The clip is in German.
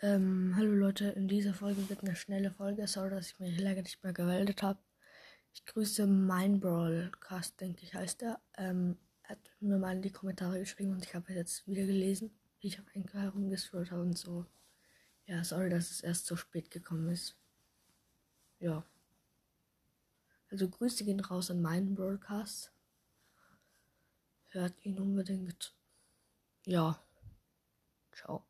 Ähm, hallo Leute, in dieser Folge wird eine schnelle Folge. Sorry, dass ich mich lange nicht mehr gemeldet habe. Ich grüße mein Brawlcast, denke ich, heißt er. Ähm, er hat mir mal in die Kommentare geschrieben und ich habe jetzt wieder gelesen, wie ich auf Enker herumgescrollt habe und so. Ja, sorry, dass es erst so spät gekommen ist. Ja. Also Grüße gehen raus an meinen Broadcast. Hört ihn unbedingt. Ja. Ciao.